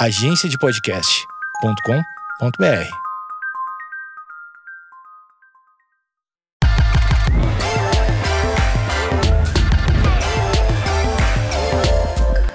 agenciadepodcast.com.br.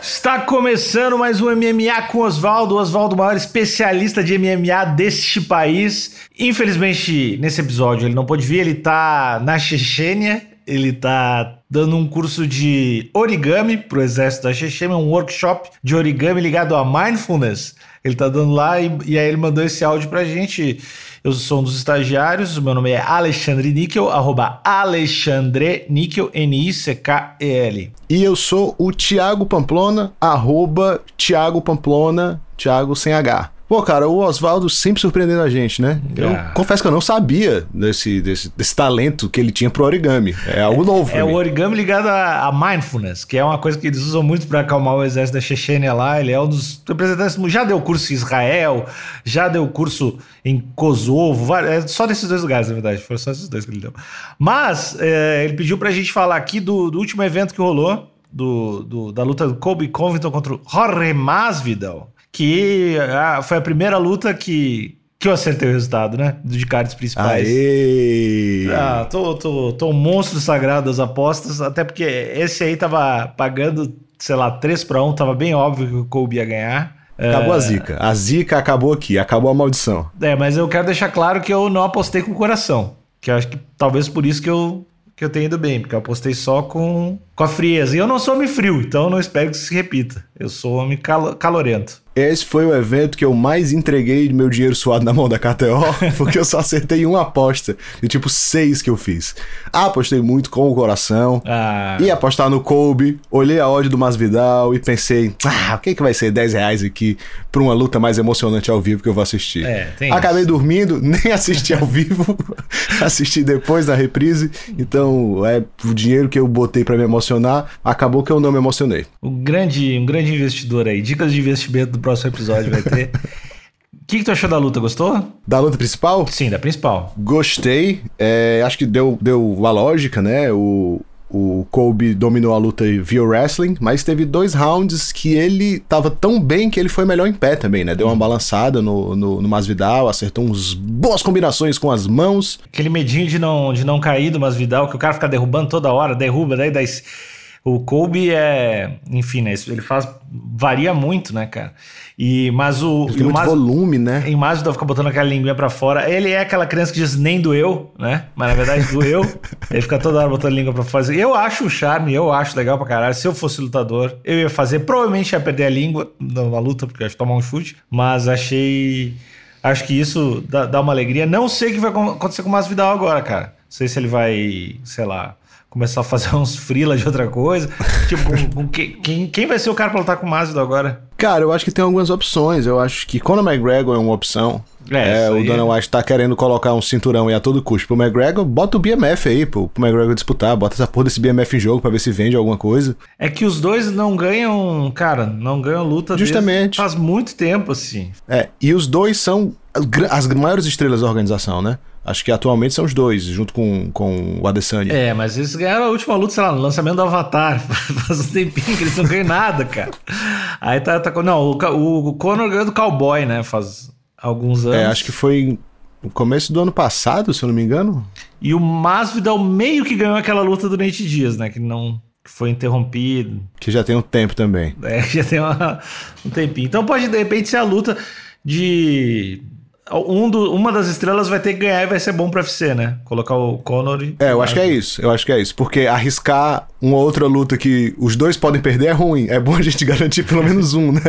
Está começando mais um MMA com Oswaldo. Oswaldo, maior especialista de MMA deste país. Infelizmente, nesse episódio ele não pôde vir, ele tá na Chechênia, ele tá dando um curso de origami pro exército da Chechênia, um workshop de origami ligado a mindfulness. Ele tá dando lá e, e aí ele mandou esse áudio pra gente. Eu sou um dos estagiários, meu nome é Alexandre Níquel, arroba Alexandre Níquel, N-I-C-K-E-L. E eu sou o Thiago Pamplona, arroba Thiago Pamplona, Thiago sem H. Pô, cara, o Oswaldo sempre surpreendendo a gente, né? Eu Ah. confesso que eu não sabia desse, desse, desse talento que ele tinha pro origami. É algo novo É mim. o origami ligado a, a mindfulness, que é uma coisa que eles usam muito para acalmar o exército da Chechênia lá. Ele é um dos representantes. Já deu curso em Israel, já deu curso em Kosovo, é só nesses dois lugares, na verdade. Foram só esses dois que ele deu. Mas é, ele pediu pra gente falar aqui do, do último evento que rolou, do, do- da luta do Kobe Covington contra o Jorge Masvidal, que ah, foi a primeira luta que, que eu acertei o resultado, né? De cards principais. Aê! Ah, tô, tô, tô um monstro sagrado das apostas, até porque esse aí tava pagando, sei lá, 3 para 1, tava bem óbvio que o Kobe ia ganhar. Acabou a zica. A zica acabou aqui, acabou a maldição. É, mas eu quero deixar claro que eu não apostei com o coração. Que eu acho que talvez por isso que eu, que eu tenha ido bem, porque eu apostei só com, com a frieza. E eu não sou homem frio, então não espero que isso se repita. Eu sou homem calo- calorento. Esse foi o evento que eu mais entreguei meu dinheiro suado na mão da KTO, porque eu só acertei uma aposta, de tipo seis que eu fiz. Apostei muito com o coração, Ah, Ia apostar no Kobe, olhei a odd do Masvidal e pensei, ah, o que, que vai ser 10 reais aqui pra uma luta mais emocionante ao vivo que eu vou assistir? É, tem Acabei isso. dormindo, nem assisti ao vivo, assisti depois da reprise, então é o dinheiro que eu botei pra me emocionar, acabou que eu não me emocionei. um, grande, um grande investidor aí. Dicas de investimento do próximo episódio vai ter. O que, que tu achou da luta? Gostou? Da luta principal, Sim, da principal. gostei, é, acho que deu, deu a lógica, né? O, o Kobe dominou a luta via wrestling, mas teve dois rounds que ele tava tão bem que ele foi melhor em pé também, né? Deu uma balançada no, no, no Masvidal, acertou uns boas combinações com as mãos. Aquele medinho de não, de não cair do Masvidal, que o cara fica derrubando toda hora, derruba, daí, daí o Kobe é, enfim, né, ele faz varia muito, né, cara? E mas o, Tem e o muito Mas, volume, né? em Masvidal fica botando aquela linguinha pra fora. Ele é aquela criança que diz nem doeu, né? Mas na verdade doeu. ele fica toda hora botando a língua pra fora. Eu acho o charme, eu acho legal pra caralho. Se eu fosse lutador, eu ia fazer. Provavelmente ia perder a língua numa luta, porque eu acho que tomar um chute. Mas achei. Acho que isso dá, dá uma alegria. Não sei o que vai acon- acontecer com o Masvidal agora, cara. Não sei se ele vai, sei lá, começar a fazer uns freela de outra coisa. tipo, com, com que- quem, quem vai ser o cara pra lutar com o Masvidal agora? Cara, eu acho que tem algumas opções. Eu acho que Conor McGregor é uma opção. É, isso o Dana é- White tá querendo colocar um cinturão aí a todo custo pro McGregor. Bota o BMF aí pro, pro McGregor disputar. Bota essa porra desse BMF em jogo pra ver se vende alguma coisa. É que os dois não ganham, cara, não ganham luta Justamente. faz muito tempo, assim. É, e os dois são as maiores estrelas da organização, né? Acho que atualmente são os dois, junto com, com o Adesanya. É, mas eles ganharam a última luta, sei lá, no lançamento do Avatar. Faz um tempinho que eles não ganham nada, cara. Aí tá. tá não, o, o Conor ganhou do Cowboy, né? Faz alguns anos. É, acho que foi no começo do ano passado, se eu não me engano. E o Masvidal meio que ganhou aquela luta do Nate Dias, né? Que não. Que foi interrompido. Que já tem um tempo também. É, já tem uma- um tempinho. Então pode, de repente, ser a luta de. Um do- uma das estrelas vai ter que ganhar e vai ser bom pro UFC, né? Colocar o Conor e. É, eu acho que é isso. Eu acho que é isso. Porque arriscar uma outra luta que os dois podem perder é ruim. É bom a gente garantir pelo menos um, né?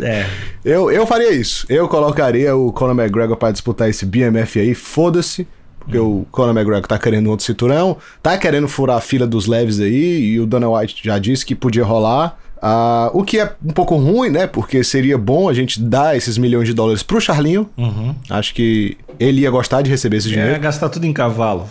É. Eu, eu faria isso. Eu colocaria o Conor McGregor pra disputar esse BMF aí, foda-se. Porque o Conor McGregor tá querendo outro cinturão, tá querendo furar a fila dos leves aí, e o Dana White já disse que podia rolar. Ah, o que é um pouco ruim, né? Porque seria bom a gente dar esses milhões de dólares pro Charlinho. Uhum. Acho que ele ia gostar de receber esse É dinheiro. gastar tudo em cavalo.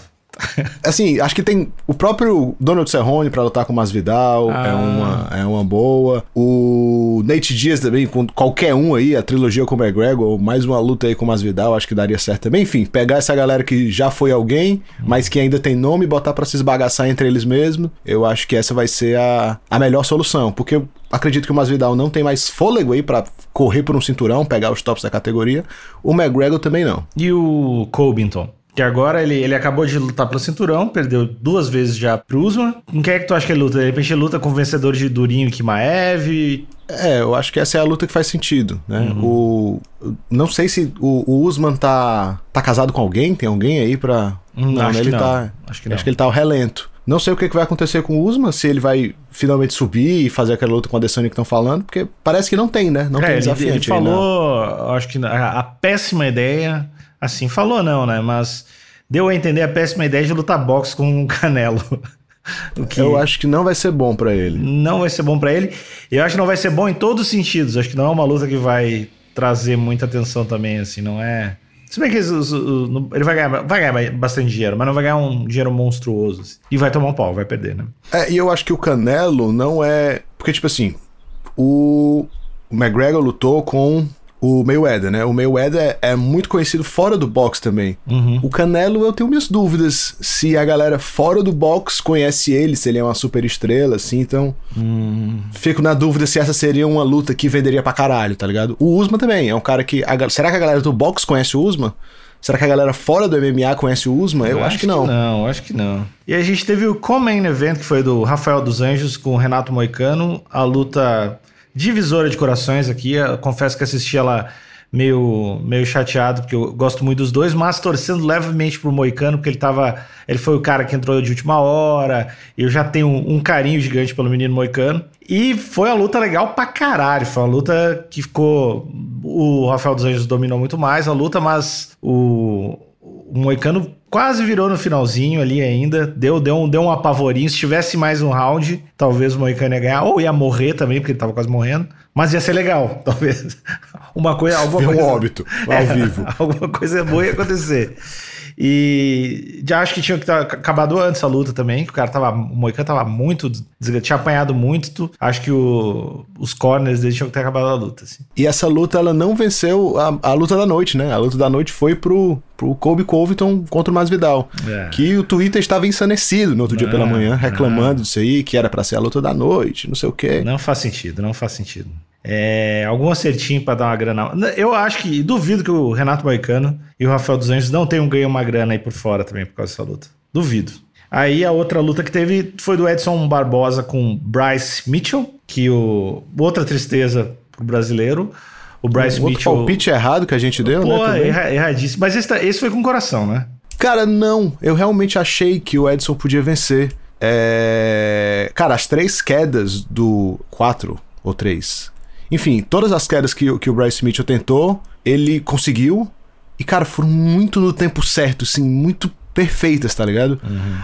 Assim, acho que tem o próprio Donald Cerrone pra lutar com o Masvidal, Ah. é, uma, é uma boa. O Nate Diaz também, com qualquer um aí, a trilogia com o McGregor, ou mais uma luta aí com o Masvidal, acho que daria certo também. Enfim, pegar essa galera que já foi alguém, mas que ainda tem nome e botar pra se esbagaçar entre eles mesmos, eu acho que essa vai ser a, a melhor solução, porque eu acredito que o Masvidal não tem mais fôlego aí pra correr por um cinturão, pegar os tops da categoria. O McGregor também não. E o Covington? Que agora ele, ele acabou de lutar pelo cinturão, perdeu duas vezes já pro Usman. Com quem é que tu acha que ele luta? De repente ele luta com o vencedor de Durinho e Kimaev. É, eu acho que essa é a luta que faz sentido, né? O, não sei se o, o Usman tá, tá casado com alguém, tem alguém aí pra... Hum, acho ele que não. tá... Acho que não. Acho que ele tá ao relento. Não sei o que, que vai acontecer com o Usman, se ele vai finalmente subir e fazer aquela luta com a Adesanya que estão falando, porque parece que não tem, né? Não É, tem ele, desafiante ele aí, né? falou, acho que a, a péssima ideia, assim, falou não, né? Mas deu a entender a péssima ideia de lutar boxe com o Canelo. o que Eu acho que não vai ser bom pra ele. não vai ser bom pra ele. Eu acho que não vai ser bom em todos os sentidos. Acho que não é uma luta que vai trazer muita atenção também, assim, não é. Se bem que ele vai ganhar, vai ganhar bastante dinheiro, mas não vai ganhar um dinheiro monstruoso. assim. E vai tomar um pau, vai perder, né? É, e eu acho que o Canelo não é. Porque, tipo assim, o McGregor lutou com o Mayweather, né? O Mayweather é, é muito conhecido fora do box também. Uhum. O Canelo, eu tenho minhas dúvidas se a galera fora do box conhece ele, se ele é uma super estrela, assim, então. Hum. Fico na dúvida se essa seria uma luta que venderia pra caralho, tá ligado? O Usman também é um cara que. a será que a galera do box conhece o Usman? Será que a galera fora do MMA conhece o Usman? Eu, acho, que não. Não, acho que não. E a gente teve o Common Event, que foi do Rafael dos Anjos com o Renato Moicano. A luta divisora de corações aqui. Eu confesso que assisti ela meio, meio chateado, porque eu gosto muito dos dois, mas torcendo levemente pro Moicano, porque ele tava. Ele foi o cara que entrou de última hora. Eu já tenho um, um carinho gigante pelo menino Moicano. E foi uma luta legal pra caralho. Foi uma luta que ficou. O Rafael dos Anjos dominou muito mais a luta, mas o, o Moicano quase virou no finalzinho ali ainda. Deu, deu, um, deu um apavorinho. Se tivesse mais um round, talvez o Moicano ia ganhar. Ou ia morrer também, porque ele tava quase morrendo. Mas ia ser legal, talvez. Uma coisa. Alguma Ver um coisa, óbito ao vivo. alguma coisa boa ia acontecer. E já acho que tinha que ter acabado antes a luta também, que o cara tava. O Moicano tava muito. Tinha apanhado muito. Acho que o- os corners dele tinham que ter acabado a luta. Assim. E essa luta, ela não venceu a, a luta da noite, né? A luta da noite foi pro, pro Kobe Covington contra o Masvidal. É. Que o Twitter estava ensandecido no outro dia Não, pela manhã, reclamando não. disso aí, que era pra ser a luta da noite, não sei o quê. Não faz sentido, não faz sentido. É, algum acertinho pra dar uma grana. Eu acho que duvido que o Renato Moicano e o Rafael dos Anjos não tenham ganho uma grana aí por fora também por causa dessa luta. Duvido. Aí a outra luta que teve foi do Edson Barbosa com Bryce Mitchell, que o outra tristeza pro brasileiro. O Bryce Um outro Mitchell. palpite errado que a gente deu, Pô, né? também. erra, erradíssimo. Mas esse, tá- esse foi com coração, né? Cara, não. Eu realmente achei que o Edson podia vencer. É... Cara, as três quedas do. Quatro ou três. Enfim, todas as quedas que, o- que o Bryce Mitchell tentou, ele conseguiu. E, cara, foram muito no tempo certo, assim, muito perfeitas, tá ligado?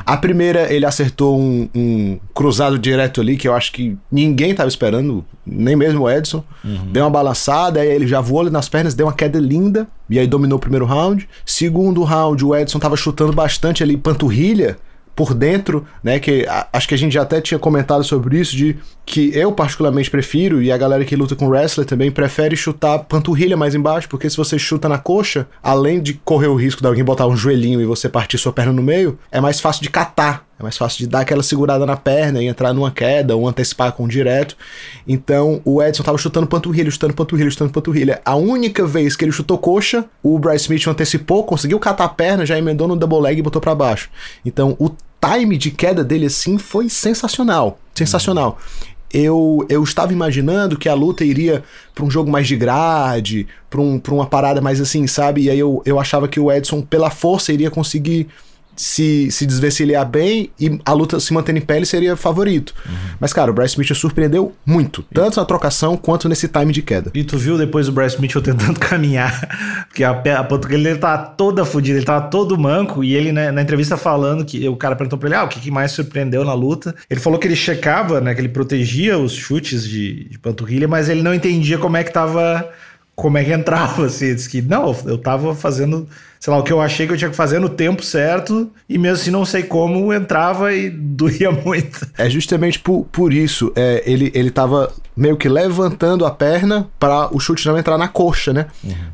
A primeira, ele acertou um, um cruzado direto ali, que eu acho que ninguém tava esperando, nem mesmo o Edson. Deu uma balançada, aí ele já voou ali nas pernas, deu uma queda linda, e aí dominou o primeiro round. Segundo round, o Edson tava chutando bastante ali, panturrilha, por dentro, né? Que a- acho que a gente já até tinha comentado sobre isso, de que eu particularmente prefiro, e a galera que luta com wrestler também prefere chutar panturrilha mais embaixo, porque se você chuta na coxa, além de correr o risco de alguém botar um joelhinho e você partir sua perna no meio, é mais fácil de catar. É mais fácil de dar aquela segurada na perna e entrar numa queda ou antecipar com um direto. Então o Edson tava chutando panturrilha, chutando panturrilha, chutando panturrilha. A única vez que ele chutou coxa, o Bryce Mitchell antecipou, conseguiu catar a perna, já emendou no double leg e botou pra baixo. Então o time de queda dele assim foi sensacional. Sensacional. Eu, eu estava imaginando que a luta iria pra um jogo mais de grade, pra, um, uma parada mais assim, sabe? E aí eu, eu achava que o Edson, pela força, iria conseguir se, se desvencilhar bem e a luta se mantendo em pé, ele seria favorito. Mas, cara, o Bryce Mitchell surpreendeu muito, tanto na trocação quanto nesse time de queda. E tu viu depois o Bryce Mitchell tentando caminhar, porque a, a panturrilha dele tava toda fodida, ele tava todo manco, e ele né, na entrevista falando que o cara perguntou pra ele, ah, o que, que mais surpreendeu na luta? Ele falou que ele checava, né, que ele protegia os chutes de, de panturrilha, mas ele não entendia como é que tava, como é que entrava, assim, ele disse que, não, eu tava fazendo sei lá, o que eu achei que eu tinha que fazer no tempo certo, e mesmo assim não sei como, entrava e doía muito. É justamente por, por isso, é, ele, ele tava meio que levantando a perna para o chute não entrar na coxa, né?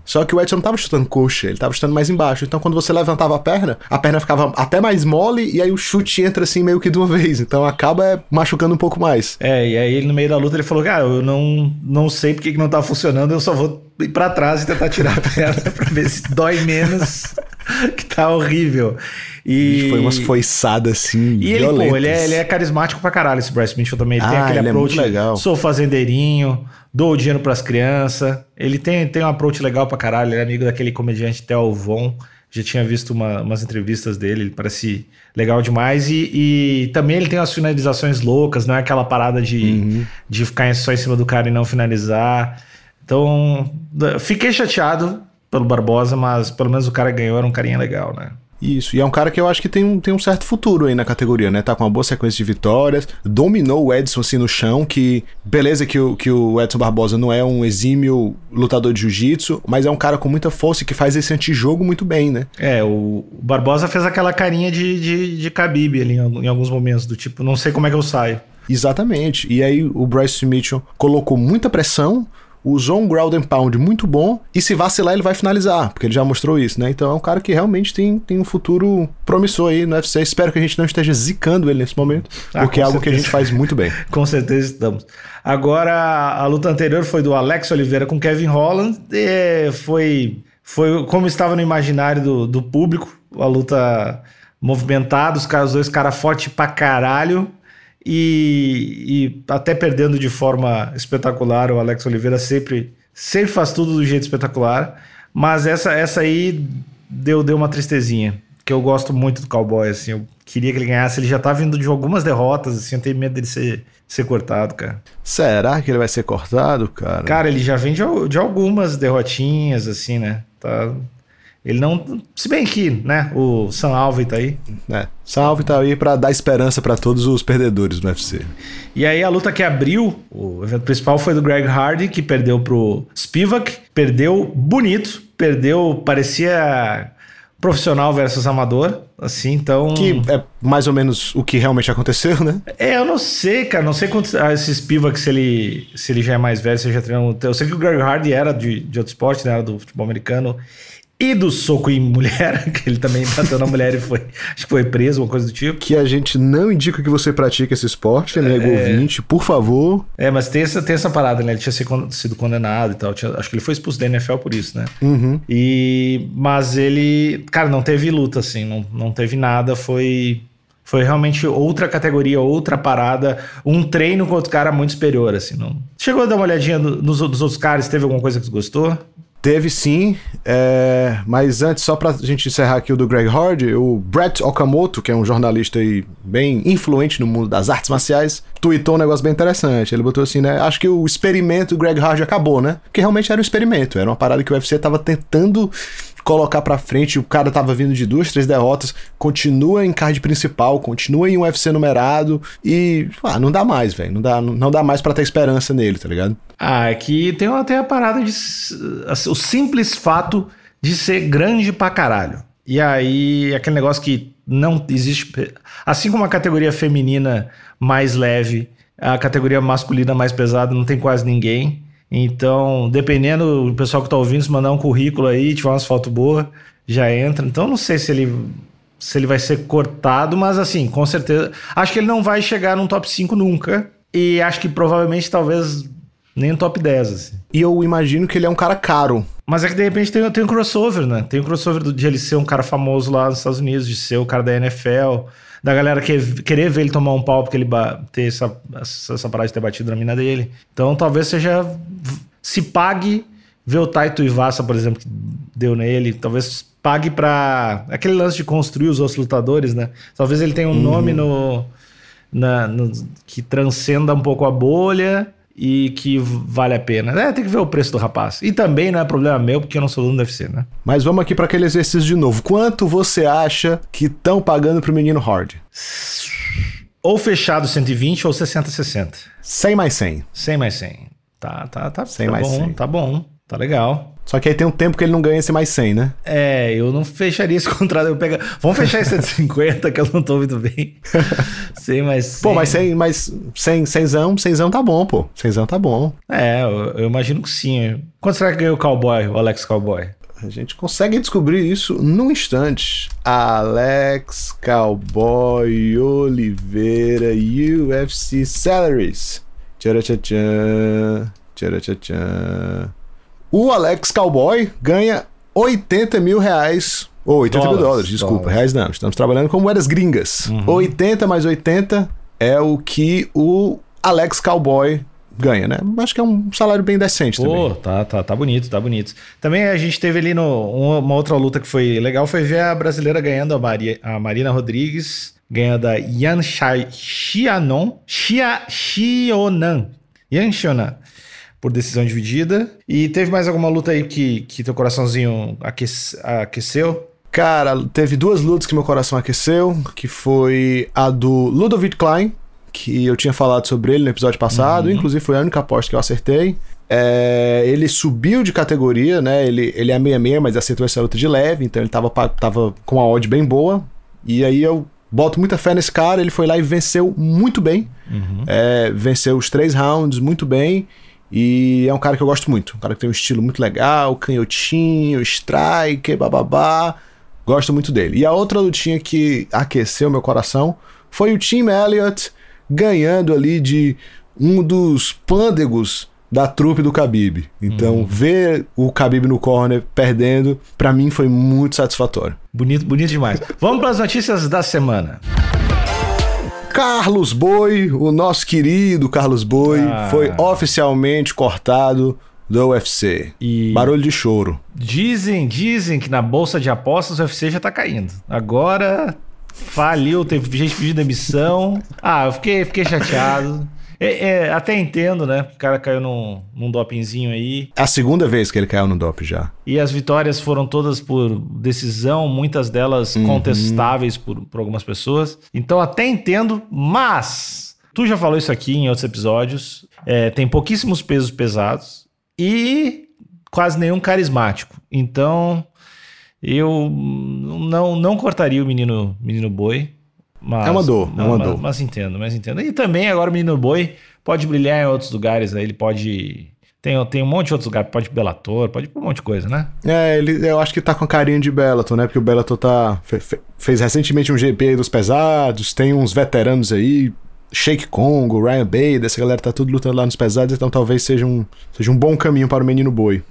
Só que o Edson não tava chutando coxa, ele tava chutando mais embaixo. Então quando você levantava a perna, a perna ficava até mais mole e aí o chute entra assim meio que de uma vez. Então acaba machucando um pouco mais. É, e aí no meio da luta ele falou, cara, eu não, não sei porque que não tá funcionando, eu só vou ir pra trás e tentar tirar a perna pra ver se dói menos, que tá horrível. E Foi umas foiçadas assim, E ele, pô, ele é, ele é carismático pra caralho, esse Bryce Mitchell também. Ele tem Ah, aquele ele é approach, muito legal. sou fazendeirinho, dou o dinheiro pras crianças. Ele tem, tem um approach legal pra caralho, ele é amigo daquele comediante Theo Von. Já tinha visto uma- umas entrevistas dele, ele parece legal demais. E, e também ele tem umas finalizações loucas, não é aquela parada de, Uhum. de ficar só em cima do cara e não finalizar. Então, fiquei chateado pelo Barbosa, mas pelo menos o cara ganhou, era um carinha legal, né? Isso, e é um cara que eu acho que tem um, tem um certo futuro aí na categoria, né? Tá com uma boa sequência de vitórias, dominou o Edson assim no chão, que beleza que o, que o Edson Barbosa não é um exímio lutador de jiu-jitsu, mas é um cara com muita força e que faz esse antijogo muito bem, né? É, o Barbosa fez aquela carinha de, de, de Khabib ali em, em alguns momentos, do tipo, não sei como é que eu saio. Exatamente. E aí o Bryce Mitchell colocou muita pressão, usou um ground and pound muito bom, e se vacilar ele vai finalizar, porque ele já mostrou isso, né? Então é um cara que realmente tem, tem um futuro promissor aí no UFC. Espero que a gente não esteja zicando ele nesse momento, Ah, porque é algo que a certeza. gente faz muito bem. Com certeza estamos. Agora, a luta anterior foi do Alex Oliveira com Kevin Holland. E foi, foi como estava no imaginário do, do público. A luta movimentada, os, caras, os dois caras fortes pra caralho. E, e até perdendo de forma espetacular. O Alex Oliveira sempre, sempre faz tudo do jeito espetacular. Mas essa, essa aí deu, deu uma tristezinha. Que eu gosto muito do cowboy, assim. Eu queria que ele ganhasse. Ele já tá vindo de algumas derrotas, assim. Eu tenho medo dele ser, ser cortado, cara. Será que ele vai ser cortado, cara? Cara, ele já vem de, de algumas derrotinhas, assim, né? Tá. Ele não. Se bem que, né? O Sam Alvey tá aí. É. Salve tá aí pra dar esperança pra todos os perdedores do UFC. E aí a luta que abriu, o evento principal foi do Greg Hardy, que perdeu pro Spivak, perdeu bonito, perdeu, parecia profissional versus amador, assim, então... Que é mais ou menos o que realmente aconteceu, né? É, eu não sei, cara, não sei quanto ah, esse Spivak, se ele, se ele já é mais velho, se ele já treinou... Eu sei que o Greg Hardy era de, de outro esporte, né, era do futebol americano, e do soco em mulher, que ele também bateu na mulher e foi, acho que foi preso, uma coisa do tipo. Que a gente não indica que você pratique esse esporte, né, ouvinte? Por favor. É, mas tem essa, tem essa parada, né? Ele tinha sido con- sido condenado e tal. tinha- acho que ele foi expulso da NFL por isso, né? Uhum. E, mas ele, cara, não teve luta, assim, não, não teve nada. Foi, foi realmente outra categoria, outra parada. Um treino com outro cara muito superior, assim. Não... Chegou a dar uma olhadinha no- nos, dos outros caras, teve alguma coisa que você gostou? Teve sim, é, mas antes, só pra gente encerrar aqui o do Greg Hardy, o Brett Okamoto, que é um jornalista aí bem influente no mundo das artes marciais, tweetou um negócio bem interessante. Ele botou assim, né? Acho que o experimento do Greg Hardy acabou, né? Porque realmente era um experimento, era uma parada que o UFC tava tentando colocar pra frente, o cara tava vindo de duas, três derrotas, continua em card principal, continua em um UFC numerado e, ah, não dá mais, velho, não dá, não dá mais pra ter esperança nele, tá ligado? Ah, é que tem até a parada de. assim, o simples fato de ser grande pra caralho. E aí, aquele negócio que não existe. Assim como a categoria feminina mais leve, a categoria masculina mais pesada não tem quase ninguém. Então, dependendo do pessoal que tá ouvindo, se mandar um currículo aí, tiver umas fotos boas, já entra. Então, não sei se ele. Se ele vai ser cortado, mas assim, com certeza. Acho que ele não vai chegar num top 5 nunca. E acho que provavelmente, talvez, nem top 10, assim. E eu imagino que ele é um cara caro, Mas é que de repente tem, tem um crossover, né? Tem um crossover de ele ser um cara famoso lá nos Estados Unidos, de ser o cara da NFL, da galera que, querer ver ele tomar um pau porque ele ter essa, essa, essa parada de ter batido na mina dele. Então talvez seja. Se pague ver o Taito Ivasa, por exemplo, que deu nele. Talvez pague pra. Aquele lance de construir os outros lutadores, né? Talvez ele tenha um nome no, na- no- que transcenda um pouco a bolha e que vale a pena. É, tem que ver o preço do rapaz. E também não é problema meu, porque eu não sou dono do UFC, né? Mas vamos aqui para aquele exercício de novo. Quanto você acha que estão pagando pro menino Hard? Ou fechado 120 ou 60 60. 100 mais 100. 100 mais 100. Tá, tá, tá. 100 tá mais bom, 100. tá bom. Tá legal. Só que aí tem um tempo que ele não ganha esse mais 100, né? É, eu não fecharia esse contrato. Eu pega... Vamos fechar esse 150, que eu não tô muito bem. Sem mais 100. Pô, mas 100, mas 100, 100zão, 100zão tá bom, pô. 100zão tá bom. É, eu, eu imagino que sim. Quanto será que ganhou o Cowboy, o Alex Cowboy? A gente consegue descobrir isso num instante. Alex Cowboy Oliveira UFC Salaries. Tcharatchan, tcharatchan. O Alex Cowboy ganha 80 mil reais. Ou 80 mil Dólares, dólares, desculpa. dólares. Reais não. Estamos trabalhando com moedas gringas. 80 mais 80 é o que o Alex Cowboy ganha, né? Acho que é um salário bem decente Pô, também. tá, tá, tá bonito, tá bonito. Também a gente teve ali no, uma, uma outra luta que foi legal, foi ver a brasileira ganhando, a, Maria, a Marina Rodrigues, ganhando a Yan Shai- Xianon, Xia, Xionan, Yan Xionan, por decisão dividida. E teve mais alguma luta aí que, que teu coraçãozinho aquece- aqueceu? Cara, teve duas lutas que meu coração aqueceu, que foi a do Ludovic Klein, que eu tinha falado sobre ele no episódio passado, inclusive foi a única aposta que eu acertei. É, ele subiu de categoria, né? Ele, ele é 66, mas aceitou essa luta de leve, então ele tava, tava com uma odd bem boa. E aí eu boto muita fé nesse cara, ele foi lá e venceu muito bem. É, venceu os três rounds muito bem. E é um cara que eu gosto muito. Um cara que tem um estilo muito legal, canhotinho, strike, bababá. Gosto muito dele. E a outra lutinha que aqueceu meu coração foi o Tim Elliott ganhando ali de um dos pândegos da trupe do Khabib. Então, ver o Khabib no corner perdendo, pra mim foi muito satisfatório. Bonito, bonito demais. Vamos para as notícias da semana. Carlos Boi, o nosso querido Carlos Boi, Ah. foi oficialmente cortado do UFC. E Barulho de choro. Dizem, dizem que na bolsa de apostas o UFC já tá caindo. Agora faliu, teve gente pedindo demissão. Ah, eu fiquei, fiquei chateado. É, é, até entendo, né? O cara caiu num, num dopingzinho aí. É a segunda vez que ele caiu no DOP já. E as vitórias foram todas por decisão, muitas delas contestáveis por, por algumas pessoas. Então até entendo, mas tu já falou isso aqui em outros episódios. é, tem pouquíssimos pesos pesados e quase nenhum carismático. Então eu não, não cortaria o menino, menino boi. Mas, É uma dor, é uma mas, dor. Mas entendo, mas entendo. E também agora o menino boi pode brilhar em outros lugares. Né? Ele pode. Tem, tem um monte de outros lugares. Pode ir Bellator, pode ir pra um monte de coisa, né? É, ele, eu acho que tá com carinho de Bellator, né? Porque o Bellator tá, fe- fe- fez recentemente um GP dos pesados, tem uns veteranos aí, Shake Congo, Ryan Bader, essa galera tá tudo lutando lá nos pesados, então talvez seja um, seja um bom caminho para o menino boi.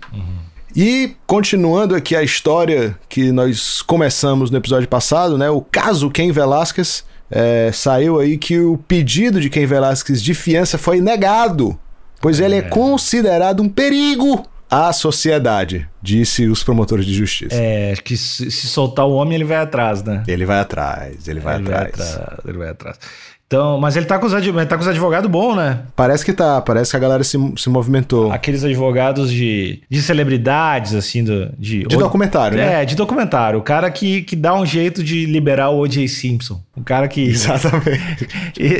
E continuando aqui a história que nós começamos no episódio passado, né? O caso Ken Velasquez, é, saiu aí que o pedido de Ken Velasquez de fiança foi negado, pois ele é considerado um perigo à sociedade, disse os promotores de justiça. É, acho que se, se soltar o homem, ele vai atrás, né? Ele vai atrás, ele vai ele atrás. vai atrás. Ele vai atrás. Então, mas ele tá com os, adv- tá com os advogados bons, né? Parece que tá, parece que a galera se, se movimentou. Aqueles advogados de, de celebridades, assim, do, de... De documentário, né? É, de documentário. O cara que, que dá um jeito de liberar o O.J. Simpson. O cara que... Exatamente.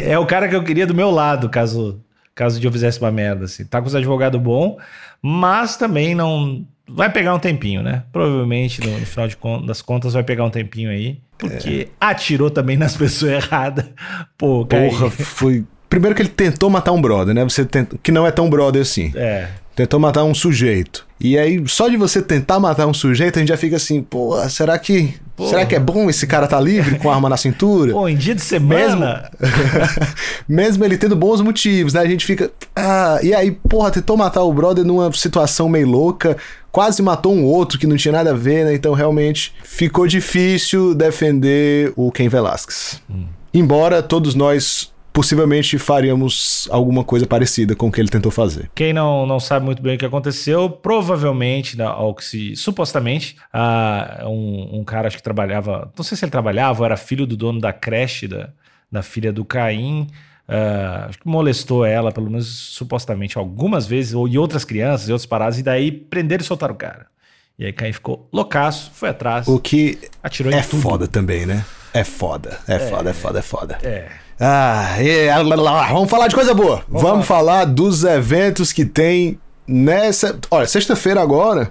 é o cara que eu queria do meu lado, caso, caso eu fizesse uma merda, assim. Tá com os advogados bons, mas também não... Vai pegar um tempinho, né? Provavelmente, no, no final de das contas, vai pegar um tempinho aí. Porque atirou também nas pessoas erradas. Pô, cara... Porra, foi. Primeiro que ele tentou matar um brother, né? Você tenta... Que não é tão brother assim. É. Tentou matar um sujeito. E aí, só de você tentar matar um sujeito, a gente já fica assim, pô, será que. Pô. Será que é bom esse cara tá livre com a arma na cintura? Pô, em dia de semana... Mesmo ele tendo bons motivos, né? A gente fica. Ah, e aí, porra, tentou matar o brother numa situação meio louca, quase matou um outro que não tinha nada a ver, né? Então realmente ficou difícil defender o Ken Velasquez. Embora todos nós possivelmente faríamos alguma coisa parecida com o que ele tentou fazer. Quem não, não sabe muito bem o que aconteceu, provavelmente, na- ao que se. Supostamente, ah, um, um cara acho que trabalhava. Não sei se ele trabalhava, ou era filho do dono da creche da, da filha do Caim. Ah, acho que molestou ela, pelo menos supostamente, algumas vezes, ou e outras crianças e outras paradas, e daí prenderam e soltaram o cara. E aí Caim ficou loucaço, foi atrás, O que atirou em é tudo. foda também, né? É foda, é foda, é foda, é foda. É. Ah, e, ah, lá, lá, lá, vamos falar de coisa boa. Vamos, falar dos eventos que tem nessa. Olha, sexta-feira agora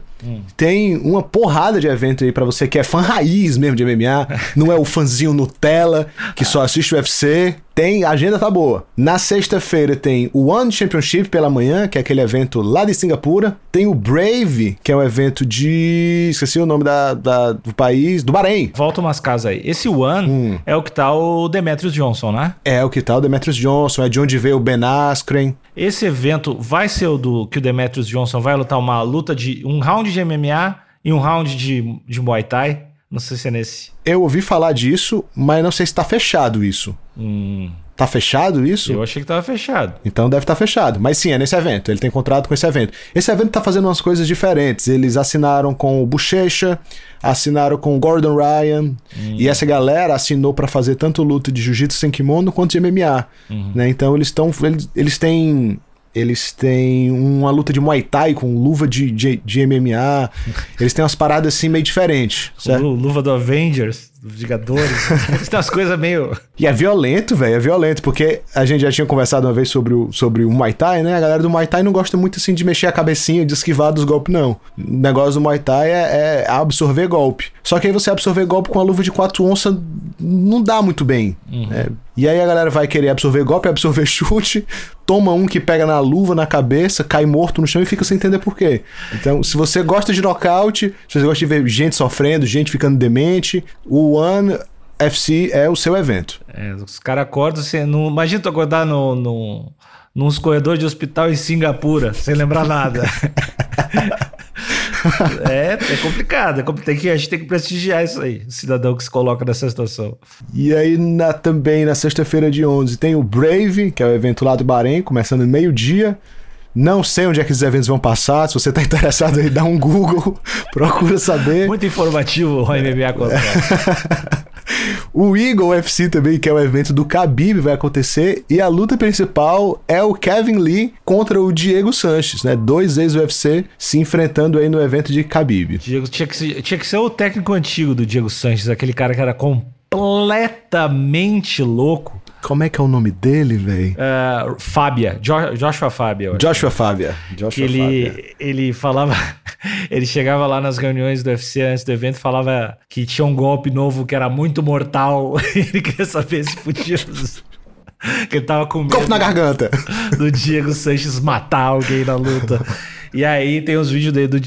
Tem uma porrada de evento aí pra você que é fã raiz mesmo de MMA, não é o fãzinho Nutella que só assiste o UFC. Tem, a agenda tá boa. Na sexta-feira tem o One Championship pela manhã, que é aquele evento lá de Singapura. Tem o Brave, que é um evento de. Esqueci o nome da, da- do país, do Bahrein. Volta umas casas aí. Esse One Hum. é o que tá o Demetrius Johnson, né? É o que tá o Demetrius Johnson, é de onde veio o Ben Askren. Esse evento vai ser o do que o Demetrius Johnson vai lutar uma luta de um round de MMA e um round de, de Muay Thai. Não sei se é nesse. Eu ouvi falar disso, mas não sei se tá fechado isso. Hum, Tá fechado isso? eu achei que tava fechado. Então deve estar fechado. Mas sim, é nesse evento. Ele tem contrato com esse evento. Esse evento tá fazendo umas coisas diferentes. Eles assinaram com o Bochecha, assinaram com o Gordon Ryan. E essa galera assinou pra fazer tanto luta de jiu-jitsu sem kimono quanto de MMA. né? Então eles estão. Eles, eles têm. Eles têm uma luta de Muay Thai com luva de, de, de MMA. Eles têm umas paradas assim meio diferentes. certo? Lu- Luva do Avengers, dos Vingadores. Tem umas coisas meio. E é violento, velho, é violento, porque a gente já tinha conversado uma vez sobre o, sobre o Muay Thai, né? A galera do Muay Thai não gosta muito assim de mexer a cabecinha, de esquivar dos golpes, não. O negócio do Muay Thai é, é absorver golpe. Só que aí você absorver golpe com a luva de 4 onças não dá muito bem. né? E aí a galera vai querer absorver golpe, absorver chute, toma um que pega na luva, na cabeça, cai morto no chão e fica sem entender por quê. Então, se você gosta de nocaute, se você gosta de ver gente sofrendo, gente ficando demente, o One FC é o seu evento. É, os caras acordam. Você não... Imagina tu acordar no, no, nos corredores de hospital em Singapura, sem lembrar nada. é, é complicado. É tem que, a gente tem que prestigiar isso aí, o cidadão que se coloca nessa situação. E aí na- também na sexta-feira de 11 tem o Brave, que é o evento lá do Bahrein, começando no meio-dia. Não sei onde é que esses eventos vão passar. Se você tá interessado aí, dá um Google, procura saber. Muito informativo o MMA contra. O Eagle FC também, que é o evento do Khabib, vai acontecer. E a luta principal é o Kevin Lee contra o Diego Sanches, né? Dois ex-UFC se enfrentando aí no evento de Khabib. Diego, tinha, que ser, tinha que ser o técnico antigo do Diego Sanches, aquele cara que era completamente louco. Como é que é o nome dele, velho? Uh, Fábia, Jo- Joshua Fábia. Joshua Fábia. Joshua Fábia. ele, ele falava, ele chegava lá nas reuniões do UFC antes do evento, falava que tinha um golpe novo que era muito mortal. ele queria saber se podia. que ele tava com medo Golpe na garganta. do Diego Sanches matar alguém na luta. E aí tem os vídeos dele, do,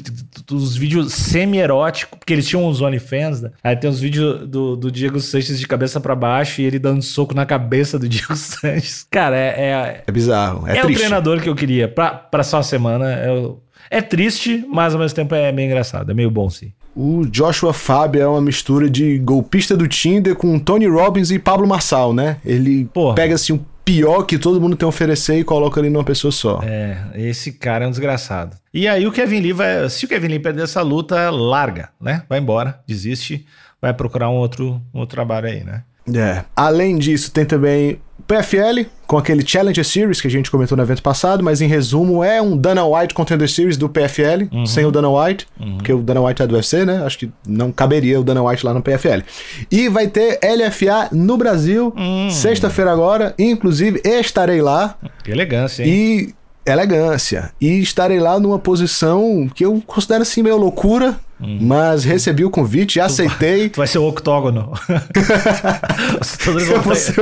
dos vídeos semi-eróticos, porque eles tinham uns OnlyFans, né? Aí tem os vídeos do, do Diego Sanches de cabeça pra baixo e ele dando soco na cabeça do Diego Sanches. Cara, é, é, É bizarro. É, é o triste. treinador que eu queria pra, pra só uma semana. É, o- é triste, mas ao mesmo tempo é meio engraçado. É meio bom, sim. O Joshua Fábio é uma mistura de golpista do Tinder com Tony Robbins e Pablo Marçal, né? Ele Porra. pega assim o pior que todo mundo tem a oferecer e coloca ali numa pessoa só. É, esse cara é um desgraçado. E aí o Kevin Lee vai. Se o Kevin Lee perder essa luta, larga, né? Vai embora, desiste, vai procurar um outro, um outro trabalho aí, né? É. Além disso, tem também o PFL, com aquele Challenger Series que a gente comentou no evento passado, mas em resumo é um Dana White Contender Series do PFL, sem o Dana White, porque o Dana White é do UFC, né? Acho que não caberia o Dana White lá no PFL. E vai ter LFA no Brasil, sexta-feira agora, inclusive estarei lá Que elegância, hein? e elegância. E estarei lá numa posição que eu considero assim meio loucura, mas recebi o convite, aceitei. Tu vai ser o octógono. os lutadores vão, ser-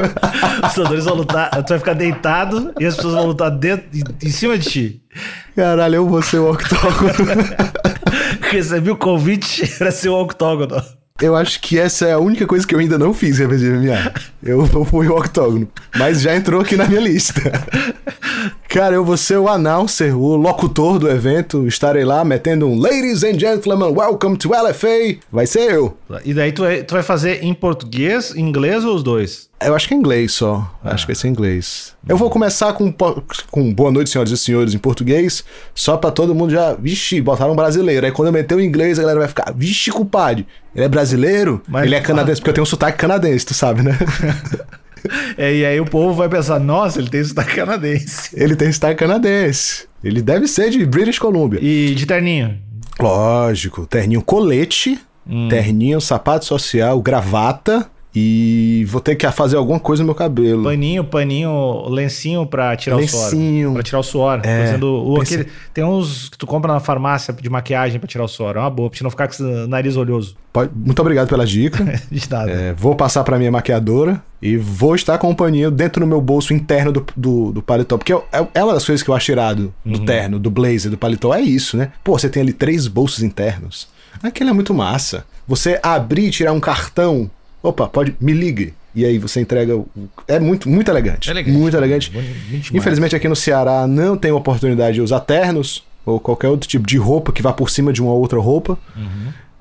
os lutadores vão lutar. Tu vai ficar deitado e as pessoas vão lutar dentro, em, cima de ti. Caralho, eu vou ser o octógono. Recebi o convite para ser o octógono. Eu acho que essa é a única coisa que eu ainda não fiz em MMA. Eu eu fui o octógono. Mas já entrou aqui na minha lista. Cara, eu vou ser o announcer, o locutor do evento. Estarei lá metendo um Ladies and Gentlemen, welcome to LFA. Vai ser eu. E daí tu vai, tu vai fazer em português, inglês ou os dois? Eu acho que é inglês só. Acho que vai ser inglês. Eu vou começar com, com boa noite, senhoras e senhores, em português, só pra todo mundo já. Vixe, botaram um brasileiro. Aí quando eu meter o inglês, a galera vai ficar. Vixe, culpado. Ele é brasileiro? Mas- ele é canadense, porque eu tenho um sotaque canadense, tu sabe, né? É, e aí o povo vai pensar, nossa, ele tem sotaque canadense. ele tem sotaque canadense. Ele deve ser de British Columbia. E de terninho? Lógico, terninho colete, terninho sapato social, gravata E vou ter que fazer alguma coisa no meu cabelo. Paninho, paninho, lencinho pra tirar o suor. Lencinho. Pra tirar o suor. É, Fazendo o, aquele- tem uns que tu compra na farmácia de maquiagem pra tirar o suor. É uma boa, pra te não ficar com esse nariz oleoso. Pode- Muito obrigado pela dica. De nada. É, vou passar pra minha maquiadora e vou estar com o paninho dentro do meu bolso interno do, do, do paletó. Porque é, é uma das coisas que eu acho irado do terno, do blazer, do paletó. É isso, né? Pô, você tem ali três bolsos internos. Aquilo é muito massa. Você abrir e tirar um cartão. Opa, pode, me ligue. E aí você entrega. o- É muito, muito elegante. Elegante. Muito elegante. Demais. Infelizmente aqui no Ceará não tem oportunidade de usar ternos ou qualquer outro tipo de roupa que vá por cima de uma outra roupa.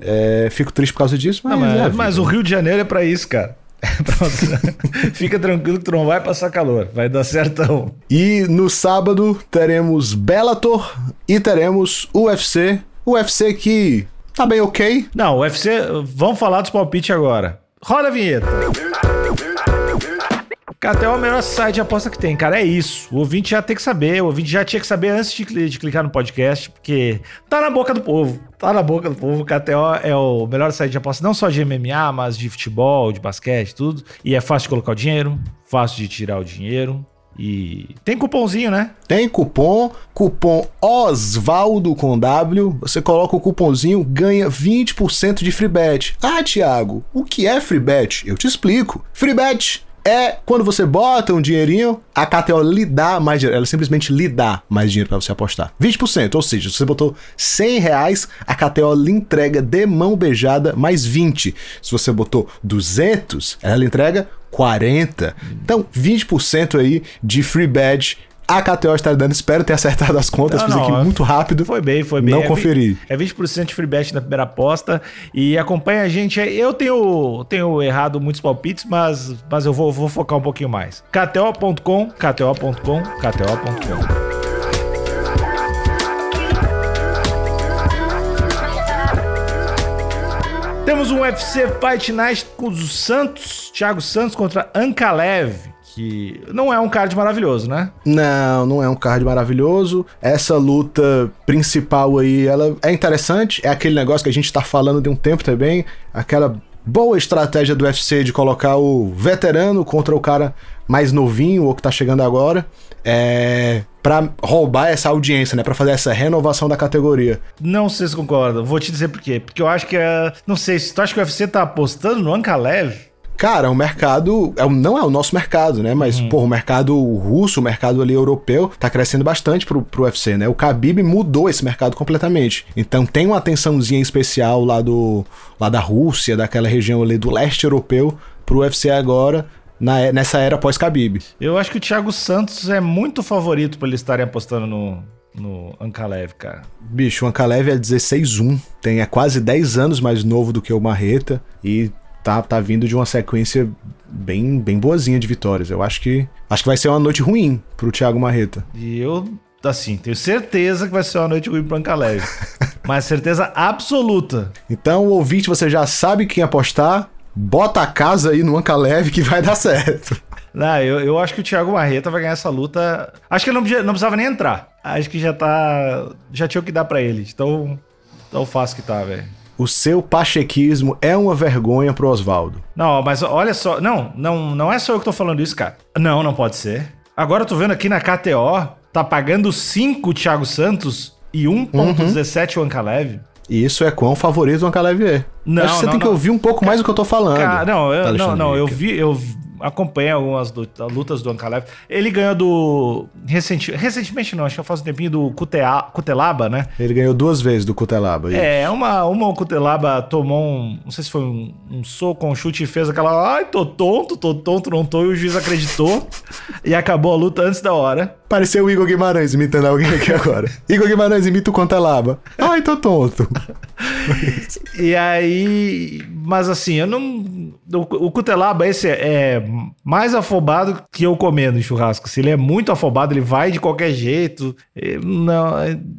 É, fico triste por causa disso, mas, Não, mas, é vida. mas o Rio de Janeiro é pra isso, cara. É Fica tranquilo que tu não vai passar calor. Vai dar certão. E no sábado teremos Bellator e teremos UFC. UFC que tá bem ok. Não, UFC, vamos falar dos palpites agora. Roda a vinheta. KTO é o melhor site de aposta que tem, cara. É isso. O ouvinte já tem que saber. O ouvinte já tinha que saber antes de, cli- de clicar no podcast, porque tá na boca do povo. Tá na boca do povo. O KTO é o melhor site de aposta, não só de MMA, mas de futebol, de basquete, tudo. E é fácil de colocar o dinheiro, fácil de tirar o dinheiro. E tem cupomzinho, né? Tem cupom, cupom Osvaldo com W. Você coloca o cupomzinho, ganha 20% de free bet. Ah, Thiago, o que é free bet? Eu te explico. Free bet é quando você bota um dinheirinho, a KTO lhe dá mais dinheiro. Ela simplesmente lhe dá mais dinheiro para você apostar. 20%, ou seja, se você botou 100 reais, a KTO lhe entrega de mão beijada mais 20. Se você botou 200, ela lhe entrega 40. Então, 20% aí de free bet. A KTO está dando, espero ter acertado as contas, Não, fiz não, aqui muito rápido. Foi bem, foi bem. Não É conferi. É 20% de free bet na primeira aposta. E acompanha a gente aí. Eu tenho, tenho errado muitos palpites, mas, mas eu vou, vou focar um pouquinho mais. KTO.com, KTO.com, KTO.com. Temos um UFC Fight Night com os Santos, Thiago Santos contra Ankalev, que não é um card maravilhoso, né? Não, não é um card maravilhoso. Essa luta principal aí, ela é interessante. É aquele negócio que a gente tá falando de um tempo também. Aquela boa estratégia do UFC de colocar o veterano contra o cara mais novinho ou que tá chegando agora. É. Pra roubar essa audiência, né? Pra fazer essa renovação da categoria. Não sei se concorda. Vou te dizer por quê. Porque eu acho que é. Não sei, se tu acha que o UFC tá apostando no Ankalev, Cara, o mercado é, não é o nosso mercado, né? Mas, pô, o mercado russo, o mercado ali europeu, tá crescendo bastante pro, pro UFC, né? O Khabib mudou esse mercado completamente. Então tem uma atençãozinha especial lá, do, lá da Rússia, daquela região ali do leste europeu, pro UFC agora, na, nessa era pós-Khabib. eu acho que o Thiago Santos é muito favorito pra eles estarem apostando no, no Ankalev, cara. Bicho, o Ankalev é 16-1, tem é quase 10 anos mais novo do que o Marreta e tá, tá vindo de uma sequência bem, bem boazinha de vitórias. Eu acho que acho que vai ser uma noite ruim pro Thiago Marreta. E eu, assim, tenho certeza que vai ser uma noite ruim pro Ankalev. Mas certeza absoluta. Então, o ouvinte, você já sabe quem apostar, bota a casa aí no Ankalev que vai dar certo. Não, eu, eu acho que o Thiago Marreta vai ganhar essa luta. Acho que ele não, podia- não precisava nem entrar. Acho que já tá. Já tinha o que dar pra ele. Tão, tão fácil que tá, velho. O seu pachequismo é uma vergonha pro Oswaldo. Não, mas olha só. Não, não, não é só eu que tô falando isso, cara. Não, não pode ser. Agora eu tô vendo aqui na KTO, tá pagando 5 o Thiago Santos e 1.17 o Ankalev. E isso é quão favorito o Ankalev é. Não, Acho que você não, tem que não. ouvir um pouco mais do que eu tô falando. Cara, não, eu, não, não, eu vi, eu acompanhei algumas lu- lutas do Ankalev. Ele ganhou do. Recenti, recentemente não, acho que faz um tempinho do Kutea, Kutelaba, né? Ele ganhou duas vezes do Cutelaba. É, uma, uma o Kutelaba tomou um. Não sei se foi um, um soco, um chute e fez aquela. Ai, tô tonto, tô tonto, não tô. E o juiz acreditou. e acabou a luta antes da hora. Pareceu o Igor Guimarães imitando alguém aqui agora. Igor Guimarães imita o Cutelaba. Ai, tô tonto. E aí. Mas assim, eu não. O, o Kutelaba, esse é mais afobado que eu comendo em churrasco. Se ele é muito afobado, ele vai de qualquer jeito. Não,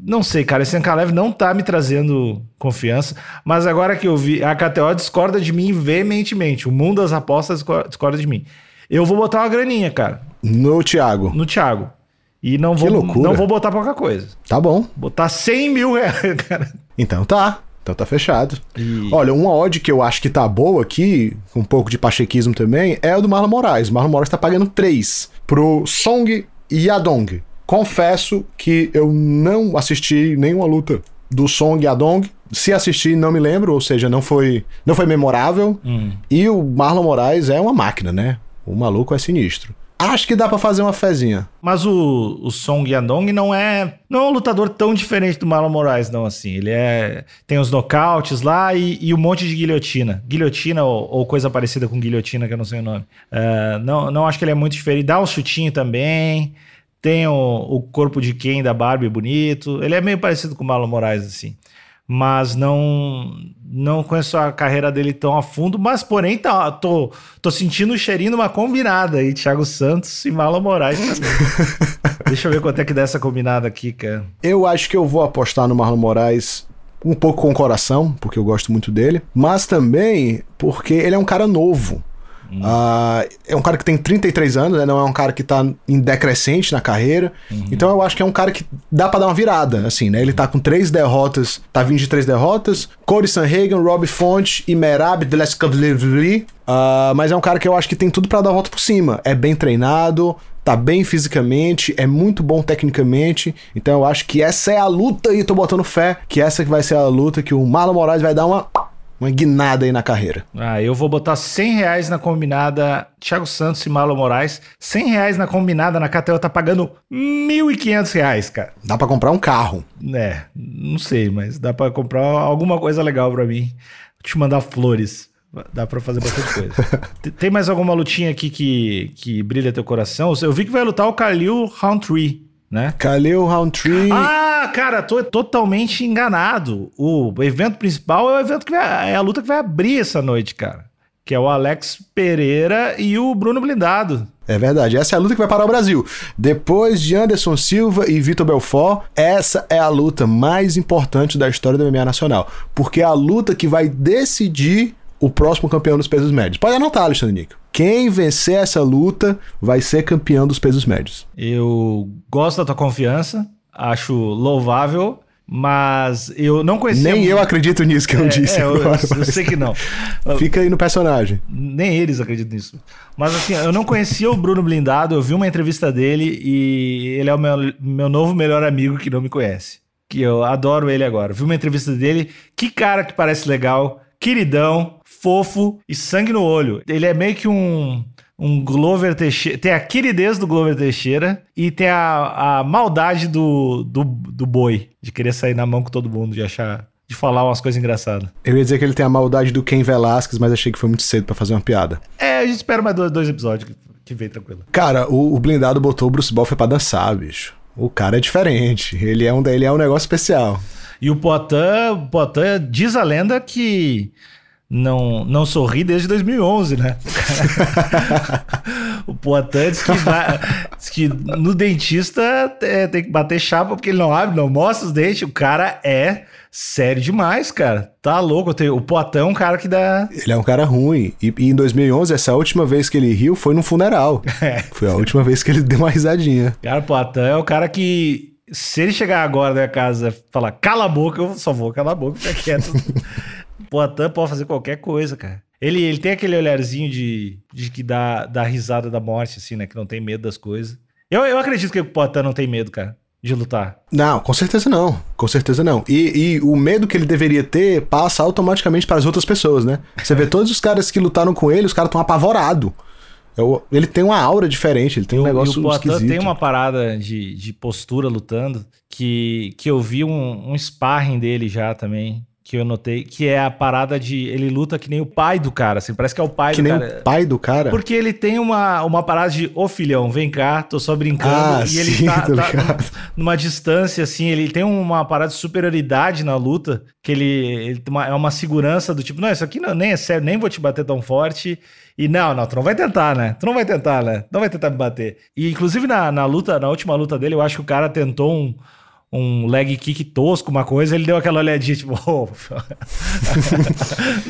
não sei, cara. Esse Ankalev não tá me trazendo confiança. Mas agora que eu vi, a KTO discorda de mim veementemente. O mundo das apostas discor- discorda de mim. Eu vou botar uma graninha, cara, No Thiago. no Thiago. E não vou, não vou botar pouca coisa. Tá bom. Botar 100 mil reais, cara. Então tá. Então tá fechado. E- Olha, uma odd que eu acho que tá boa aqui, com um pouco de pachequismo também, é a do Marlon Moraes. O Marlon Moraes tá pagando 3 pro Song Yadong. Confesso que eu não assisti nenhuma luta do Song Yadong. Se assisti, não me lembro, ou seja, não foi, não foi memorável. Hum. E o Marlon Moraes é uma máquina, né? O maluco é sinistro. Acho que dá pra fazer uma fezinha. Mas o, o Song Yadong não é, não é um lutador tão diferente do Marlon Moraes, não, assim. Ele é. Tem os nocautes lá e, e um monte de guilhotina. Guilhotina ou, ou coisa parecida com guilhotina, que eu não sei o nome. É, não, não acho que ele é muito diferente. Dá um chutinho também. Tem o, o corpo de Ken da Barbie bonito. Ele é meio parecido com o Marlon Moraes, assim. Mas não não conheço a carreira dele tão a fundo, mas porém tá, tô, tô sentindo o cheirinho de uma combinada aí, Thiago Santos e Marlon Moraes também. Deixa eu ver quanto é que dá essa combinada aqui, cara. Eu acho que eu vou apostar no Marlon Moraes um pouco com o coração, porque eu gosto muito dele, mas também porque ele é um cara novo. Ah, é um cara que tem 33 anos, né? não é um cara que tá em decrescente na carreira. Então eu acho que é um cara que dá pra dar uma virada, assim, né? Ele tá com três derrotas, tá vindo de três derrotas. Corey Sanhagen, Rob Font e Merab Dleskavlevli. Ah, mas é um cara que eu acho que tem tudo pra dar a volta por cima. É bem treinado, tá bem fisicamente, é muito bom tecnicamente. Então eu acho que essa é a luta e tô botando fé que essa que vai ser a luta que o Marlon Moraes vai dar uma, uma guinada aí na carreira. Ah, eu vou botar 100 reais na combinada Thiago Santos e Marlon Moraes. 100 reais na combinada na KTO tá pagando 1.500 reais, cara. Dá pra comprar um carro. É, não sei, mas dá pra comprar alguma coisa legal pra mim. Vou te mandar flores. Dá pra fazer bastante coisa. Tem mais alguma lutinha aqui que, que brilha teu coração? Eu vi que vai lutar o Khalil Roundtree, né? Khalil Roundtree. Ah, cara, tô totalmente enganado. O evento principal é o evento que vai, é a luta que vai abrir essa noite, cara. Que é o Alex Pereira e o Bruno Blindado. É verdade, essa é a luta que vai parar o Brasil. Depois de Anderson Silva e Vitor Belfort, essa é a luta mais importante da história do MMA nacional. Porque é a luta que vai decidir o próximo campeão dos pesos médios. Pode anotar, Alexandre Nico. Quem vencer essa luta vai ser campeão dos pesos médios. Eu gosto da tua confiança, acho louvável, mas eu não conhecia. Nem eu acredito nisso que eu É, disse é, eu, agora. eu mas sei que não. Fica aí no personagem. Nem eles acreditam nisso. Mas assim, eu não conhecia o Bruno Blindado, eu vi uma entrevista dele e ele é o meu, meu novo melhor amigo que não me conhece. Que eu adoro ele agora. Vi uma entrevista dele, que cara que parece legal, queridão, fofo e sangue no olho. Ele é meio que um. Um Glover Teixeira. Tem a queridez do Glover Teixeira e tem a, a maldade do, do, do boi. De querer sair na mão com todo mundo, de achar. De falar umas coisas engraçadas. Eu ia dizer que ele tem a maldade do Ken Velasquez, mas achei que foi muito cedo pra fazer uma piada. É, a gente espera mais dois, dois episódios que, que vem tranquilo. Cara, o, o blindado botou o Bruce Buffer pra dançar, bicho. O cara é diferente. Ele é um, ele é um negócio especial. E o Poitin, o Poitin diz a lenda que não, não sorri desde 2011, né? o Poitin diz que, vai- diz que no dentista é, tem que bater chapa porque ele não abre, não mostra os dentes. O cara é sério demais, cara. Tá louco. O Poitin é um cara que dá... Ele é um cara ruim. E, e em 2011, essa última vez que ele riu foi num funeral. É. Foi a última vez que ele deu uma risadinha. Cara, o Poitin é o cara que... Se ele chegar agora na minha casa e falar cala a boca, eu só vou calar a boca e ficar quieto. Poitin pode fazer qualquer coisa, cara. Ele, ele tem aquele olharzinho de, de que dá, dá risada da morte, assim, né? Que não tem medo das coisas. Eu, eu acredito que o Poitin não tem medo, cara, de lutar. Não, com certeza não. Com certeza não. E, e o medo que ele deveria ter passa automaticamente para as outras pessoas, né? Você vê todos os caras que lutaram com ele, os caras estão apavorados. Eu- Ele tem uma aura diferente, ele tem um negócio e o esquisito. tem uma parada de, de postura lutando que, que eu vi um, um sparring dele já também, que eu notei, que é a parada de ele luta que nem o pai do cara, assim, parece que é o pai Que do nem cara. o pai do cara. Porque ele tem uma, uma parada de, ô filhão, vem cá, tô só brincando. Ah, e ele sim, tá, tô tá ligado. numa distância, assim, ele tem uma parada de superioridade na luta, que ele, ele tem uma- é uma segurança do tipo, não, isso aqui não, nem é sério, nem vou te bater tão forte. E não, não, tu não vai tentar, né? Tu não vai tentar, né? Não vai tentar me bater. E inclusive na, na luta, na última luta dele, eu acho que o cara tentou um. Um leg kick tosco, uma coisa, ele deu aquela olhadinha, tipo, "Ô,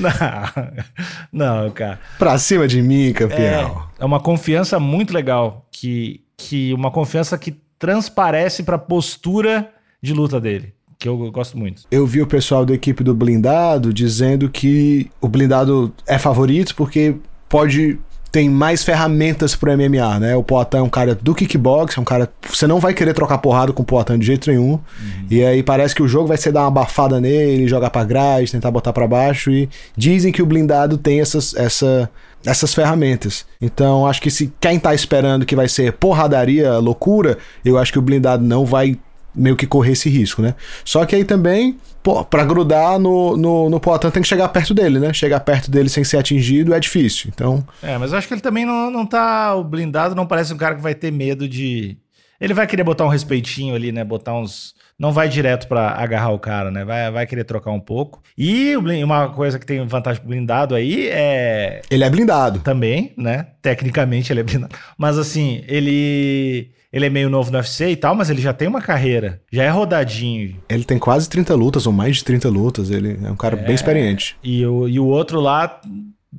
não, não, cara. Pra cima de mim, campeão. É, é uma confiança muito legal, que, que uma confiança que transparece pra postura de luta dele. que eu gosto muito. Eu vi o pessoal da equipe do blindado dizendo que o blindado é favorito porque pode tem mais ferramentas pro MMA, né? O Poatan é um cara do kickbox, é um cara. Você não vai querer trocar porrada com o Poatan de jeito nenhum. Uhum. E aí parece que o jogo vai ser dar uma abafada nele, jogar pra grade, tentar botar para baixo. E dizem que o blindado tem essas, essa, essas ferramentas. Então acho que se quem tá esperando que vai ser porradaria, loucura, eu acho que o blindado não vai meio que correr esse risco, né? Só que aí também, pô, pra grudar no, no, no Poitin tem que chegar perto dele, né? Chegar perto dele sem ser atingido é difícil, então... É, mas eu acho que ele também não, não tá... O blindado não parece um cara que vai ter medo de... Ele vai querer botar um respeitinho ali, né? Botar uns... Não vai direto para agarrar o cara, né? Vai, vai querer trocar um pouco. E uma coisa que tem vantagem blindado aí é... Ele é blindado. Também, né? Tecnicamente ele é blindado. Mas assim, ele ele é meio novo no UFC e tal, mas ele já tem uma carreira, já é rodadinho. Ele tem quase 30 lutas, ou mais de 30 lutas, ele é um cara é, bem experiente. E o, e o outro lá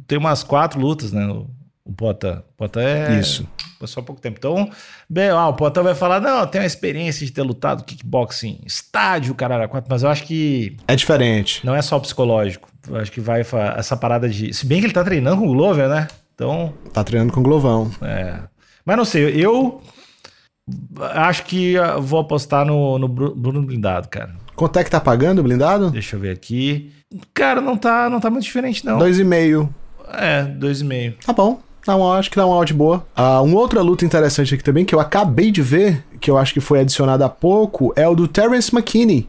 tem umas quatro lutas, né? O, o Pota. Pota é. Isso. Só há pouco tempo. Então, bem, ah, o Pota vai falar: não, tem uma experiência de ter lutado kickboxing, estádio, caralho, quatro, mas eu acho que. É diferente. Não é só psicológico. Eu acho que vai essa parada de. Se bem que ele tá treinando com o Glover, né? Então. Tá treinando com o Glovão. É. Mas não sei, eu Acho que vou apostar no, no Bruno Blindado, cara. Quanto é que tá pagando o blindado? Deixa eu ver aqui. Cara, não tá, não tá muito diferente, não. Dois e meio. É, dois e meio. Tá bom. Tá uma, acho que dá uma odd boa. Ah, uma outra luta interessante aqui também, que eu acabei de ver, que eu acho que foi adicionada há pouco, é o do Terence McKinney,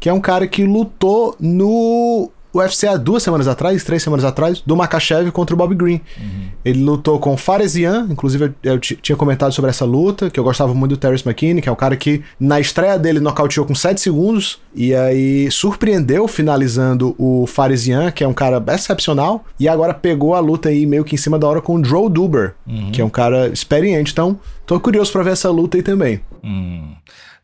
que é um cara que lutou no UFC há duas semanas atrás, três semanas atrás, do Makachev contra o Bob Green. Uhum. Ele lutou com Faresian, inclusive eu, eu tinha comentado sobre essa luta, que eu gostava muito do Terrence McKinney, que é o cara que na estreia dele nocauteou com 7 segundos, e aí surpreendeu finalizando o Faresian, que é um cara excepcional, e agora pegou a luta aí meio que em cima da hora com o Joe Duber, uhum. que é um cara experiente. Então, tô curioso para ver essa luta aí também. Uhum.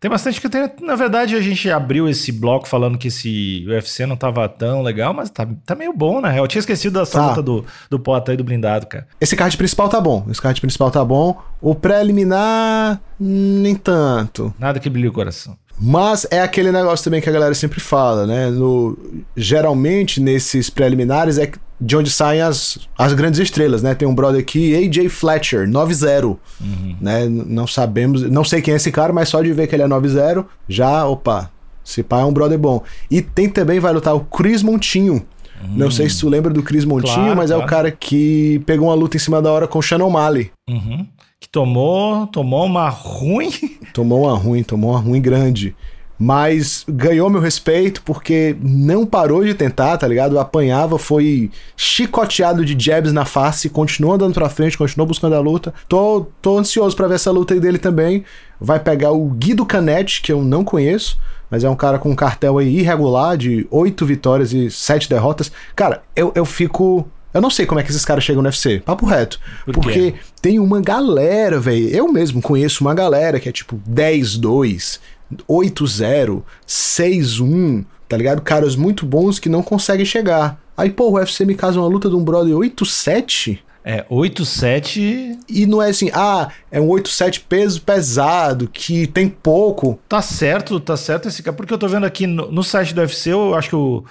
Tem bastante que tem. Na verdade, a gente abriu esse bloco falando que esse UFC não tava tão legal, mas tá, tá meio bom, né? Eu tinha esquecido dessa tá. luta do, do Pota aí do blindado, cara. Esse card principal tá bom. Esse card principal tá bom. O preliminar, nem tanto. Nada que brilhe o coração. Mas é aquele negócio também que a galera sempre fala, né? No, geralmente, nesses preliminares, é de onde saem as, as grandes estrelas, né? Tem um brother aqui, AJ Fletcher, 9-0. Uhum. Né? Não sabemos, não sei quem é esse cara, mas só de ver que ele é 9-0, já, opa, esse pai é um brother bom. E tem também, vai lutar o Chris Montinho. Uhum. Não sei se tu lembra do Chris Montinho, claro, mas claro. é o cara que pegou uma luta em cima da hora com o Shannon Malley. Uhum que tomou, tomou uma ruim. Tomou uma ruim, tomou uma ruim grande. Mas ganhou meu respeito porque não parou de tentar, tá ligado? Apanhava, foi chicoteado de jabs na face, continuou andando pra frente, continuou buscando a luta. Tô, tô ansioso para ver essa luta aí dele também. Vai pegar o Guido Canete, que eu não conheço, mas é um cara com um cartel aí irregular de oito vitórias e sete derrotas. Cara, eu, eu fico eu não sei como é que esses caras chegam no UFC, papo reto. Por porque tem uma galera, velho. Eu mesmo conheço uma galera que é tipo 10-2, 8-0, 6-1, tá ligado? Caras muito bons que não conseguem chegar. Aí, pô, o UFC me casa uma luta de um brother 8-7. É, 8-7. E não é assim, ah, é um 8-7 peso pesado, que tem pouco. Tá certo, tá certo esse cara. Porque eu tô vendo aqui no, no site do UFC, eu acho que o.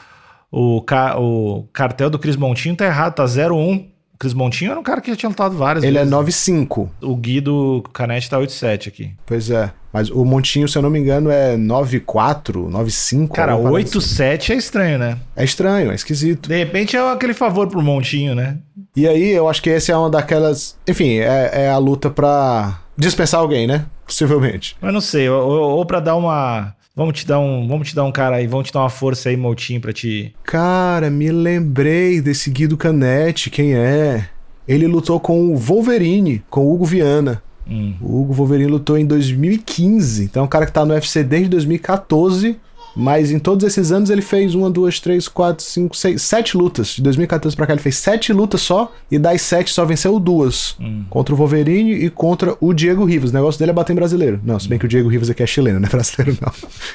O, o cartel do Cris Montinho tá errado, tá 01. Cris Montinho era um cara que já tinha lutado várias Ele é vezes. Ele é 9,5. O Guido Canete tá 8,7 aqui. Pois é. Mas o Montinho, se eu não me engano, é 9,4, 9,5. Cara, 8,7 assim. é estranho, né? É estranho, é esquisito. De repente é aquele favor pro Montinho, né? E aí, eu acho que esse é uma daquelas. Enfim, é, é a luta pra dispensar alguém, né? Possivelmente. Mas não sei, ou, ou pra dar uma Vamos te dar um, vamos te dar um cara aí, vamos te dar uma força aí, Moutinho, pra te. Cara, me lembrei desse Guido Canete, quem é? Ele lutou com o Wolverine, com o Hugo Viana. Hum. O Hugo Wolverine lutou em 2015. Então é um cara que tá no UFC desde 2014 mas em todos esses anos ele fez uma, duas, três, quatro, cinco, seis, sete lutas. De 2014 pra cá ele fez sete lutas só, e das sete só venceu duas. Hum. Contra o Wolverine e contra o Diego Rivas. O negócio dele é bater em brasileiro. Não, se bem que o Diego Rivas aqui é chileno, não é brasileiro, não.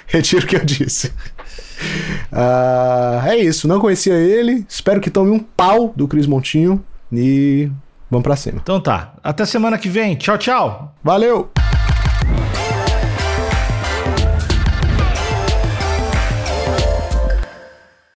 Retiro o que eu disse. Uh, é isso, não conhecia ele. Espero que tome um pau do Cris Montinho. E vamos pra cima. Então tá. Até semana que vem. Tchau, tchau. Valeu!